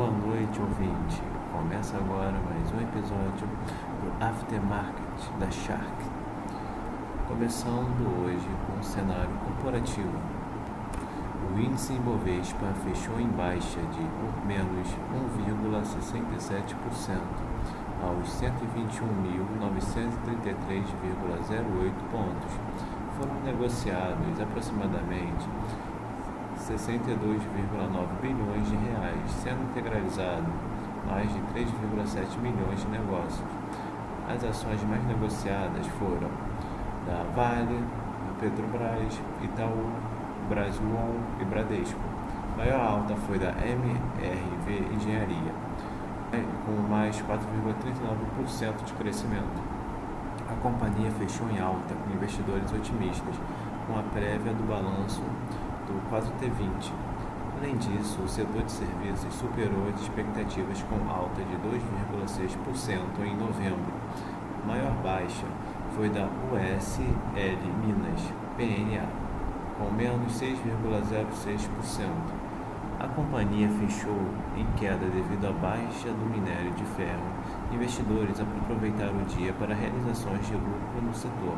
Boa noite, ouvinte. Começa agora mais um episódio do Aftermarket da Shark. Começando hoje com um cenário corporativo. O índice Ibovespa fechou em baixa de menos 1,67% aos 121.933,08 pontos. Foram negociados aproximadamente 62,9 bilhões de reais, sendo integralizado mais de 3,7 milhões de negócios. As ações mais negociadas foram da Vale, do Petrobras, Itaú, Brasilon e Bradesco. A maior alta foi da MRV Engenharia, com mais 4,39% de crescimento. A companhia fechou em alta com investidores otimistas, com a prévia do balanço do 4T20. Além disso, o setor de serviços superou as expectativas com alta de 2,6% em novembro. A maior baixa foi da USL Minas, PNA, com menos 6,06%. A companhia fechou em queda devido à baixa do minério de ferro. Investidores aproveitaram o dia para realizações de lucro no setor,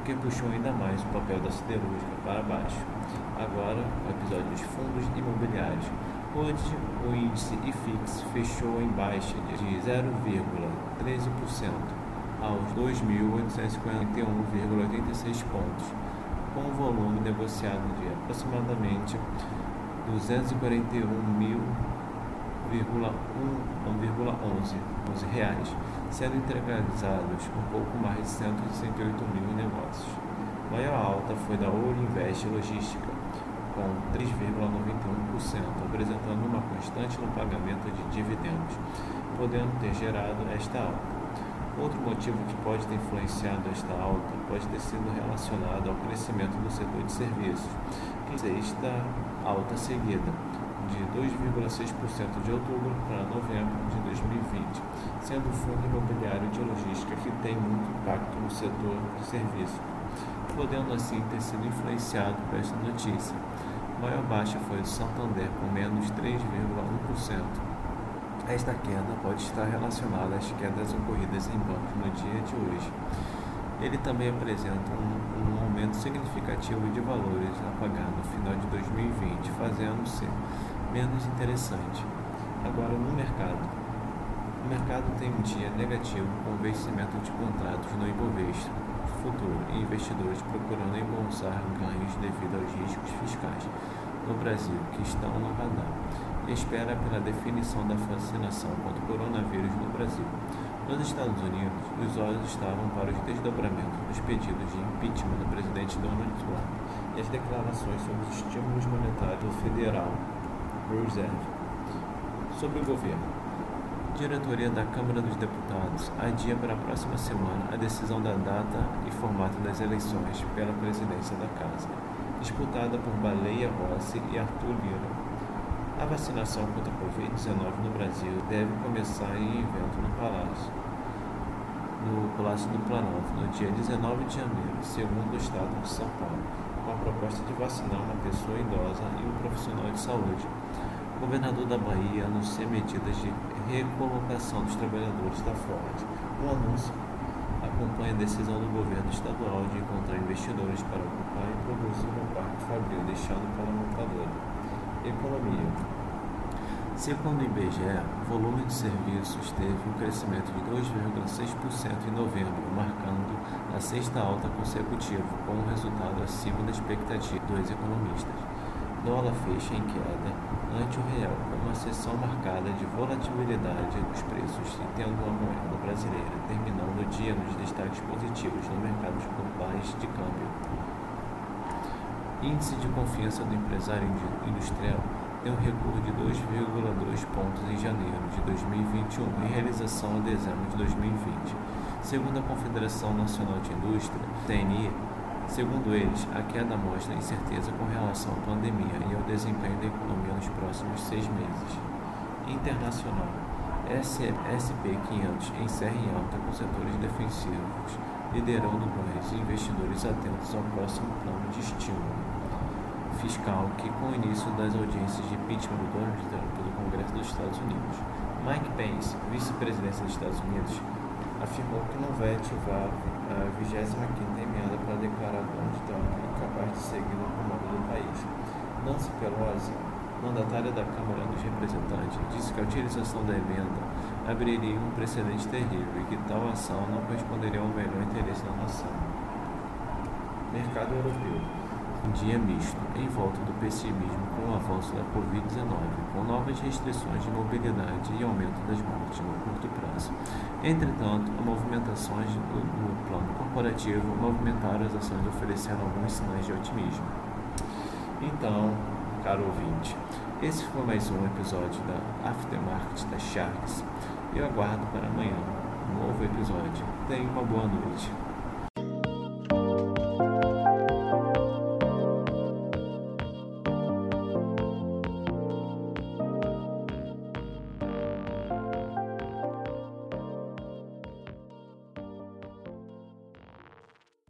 o que puxou ainda mais o papel da siderúrgica para baixo. Agora, o episódio dos fundos imobiliários. Hoje, o índice IFIX fechou em baixa de 0,13% aos 2.851,86 pontos, com um volume negociado de aproximadamente 241.1,11 reais, sendo integralizados um pouco mais de 168 mil negócios. Maior alta foi da Ouro Invest Logística, com 3,91%, apresentando uma constante no pagamento de dividendos, podendo ter gerado esta alta. Outro motivo que pode ter influenciado esta alta pode ter sido relacionado ao crescimento do setor de serviços, que esta alta seguida de 2,6% de outubro para novembro de 2020, sendo o fundo imobiliário de logística que tem muito impacto no setor de serviços, podendo assim ter sido influenciado por esta notícia. A maior baixa foi do Santander, com menos 3,1%. Esta queda pode estar relacionada às quedas ocorridas em bancos no dia de hoje. Ele também apresenta um, um aumento significativo de valores a pagar no final de 2020, fazendo-se menos interessante. Agora, no mercado. O mercado tem um dia negativo com o vencimento de contratos no Ibovespa futuro e investidores procurando embolsar ganhos devido aos riscos fiscais no Brasil que estão no radar e espera pela definição da vacinação contra o coronavírus no Brasil. Nos Estados Unidos, os olhos estavam para os desdobramentos dos pedidos de impeachment do presidente Donald Trump e as declarações sobre os estímulos monetários Federal Sobre o governo. Diretoria da Câmara dos Deputados adia para a próxima semana a decisão da data e formato das eleições pela presidência da Casa, disputada por Baleia Rossi e Arthur Lira. A vacinação contra a Covid-19 no Brasil deve começar em evento no Palácio, no Palácio do Planalto, no dia 19 de janeiro, segundo o Estado de São Paulo, com a proposta de vacinar uma pessoa idosa e um profissional de saúde. O governador da Bahia anuncia medidas de recolocação dos trabalhadores da Ford. O anúncio acompanha a decisão do governo estadual de encontrar investidores para ocupar e produzir no Parque Fabril deixado pela montadora. Economia. Segundo o IBGE, o volume de serviços teve um crescimento de 2,6% em novembro, marcando a sexta alta consecutiva, com um resultado acima da expectativa dos economistas dólar fecha em queda ante o real, com uma sessão marcada de volatilidade dos preços e tendo a moeda brasileira terminando o dia nos destaques positivos no mercado globais de câmbio. Índice de confiança do empresário industrial tem um recuo de 2,2 pontos em janeiro de 2021 em realização a dezembro de 2020. Segundo a Confederação Nacional de Indústria, TNI, Segundo eles, a queda mostra incerteza com relação à pandemia e ao desempenho da economia nos próximos seis meses. Internacional. SP500 encerra em alta com setores defensivos, liderando e investidores atentos ao próximo plano de estímulo fiscal que, com o início das audiências de impeachment do Donald Trump do Congresso dos Estados Unidos. Mike Pence, vice-presidente dos Estados Unidos, afirmou que não vai ativar a 25ª emenda para declarar Donald Trump incapaz de seguir no comando do país. Nancy Pelosi, mandatária da Câmara dos Representantes, disse que a utilização da emenda abriria um precedente terrível e que tal ação não corresponderia ao melhor interesse da nação. Mercado europeu. Um dia misto, em volta do pessimismo com o avanço da Covid-19, com novas restrições de mobilidade e aumento das mortes no curto prazo. Entretanto, as movimentações do plano corporativo movimentaram as ações oferecendo alguns sinais de otimismo. Então, caro ouvinte, esse foi mais um episódio da Aftermarket da Sharks. Eu aguardo para amanhã um novo episódio. Tenha uma boa noite.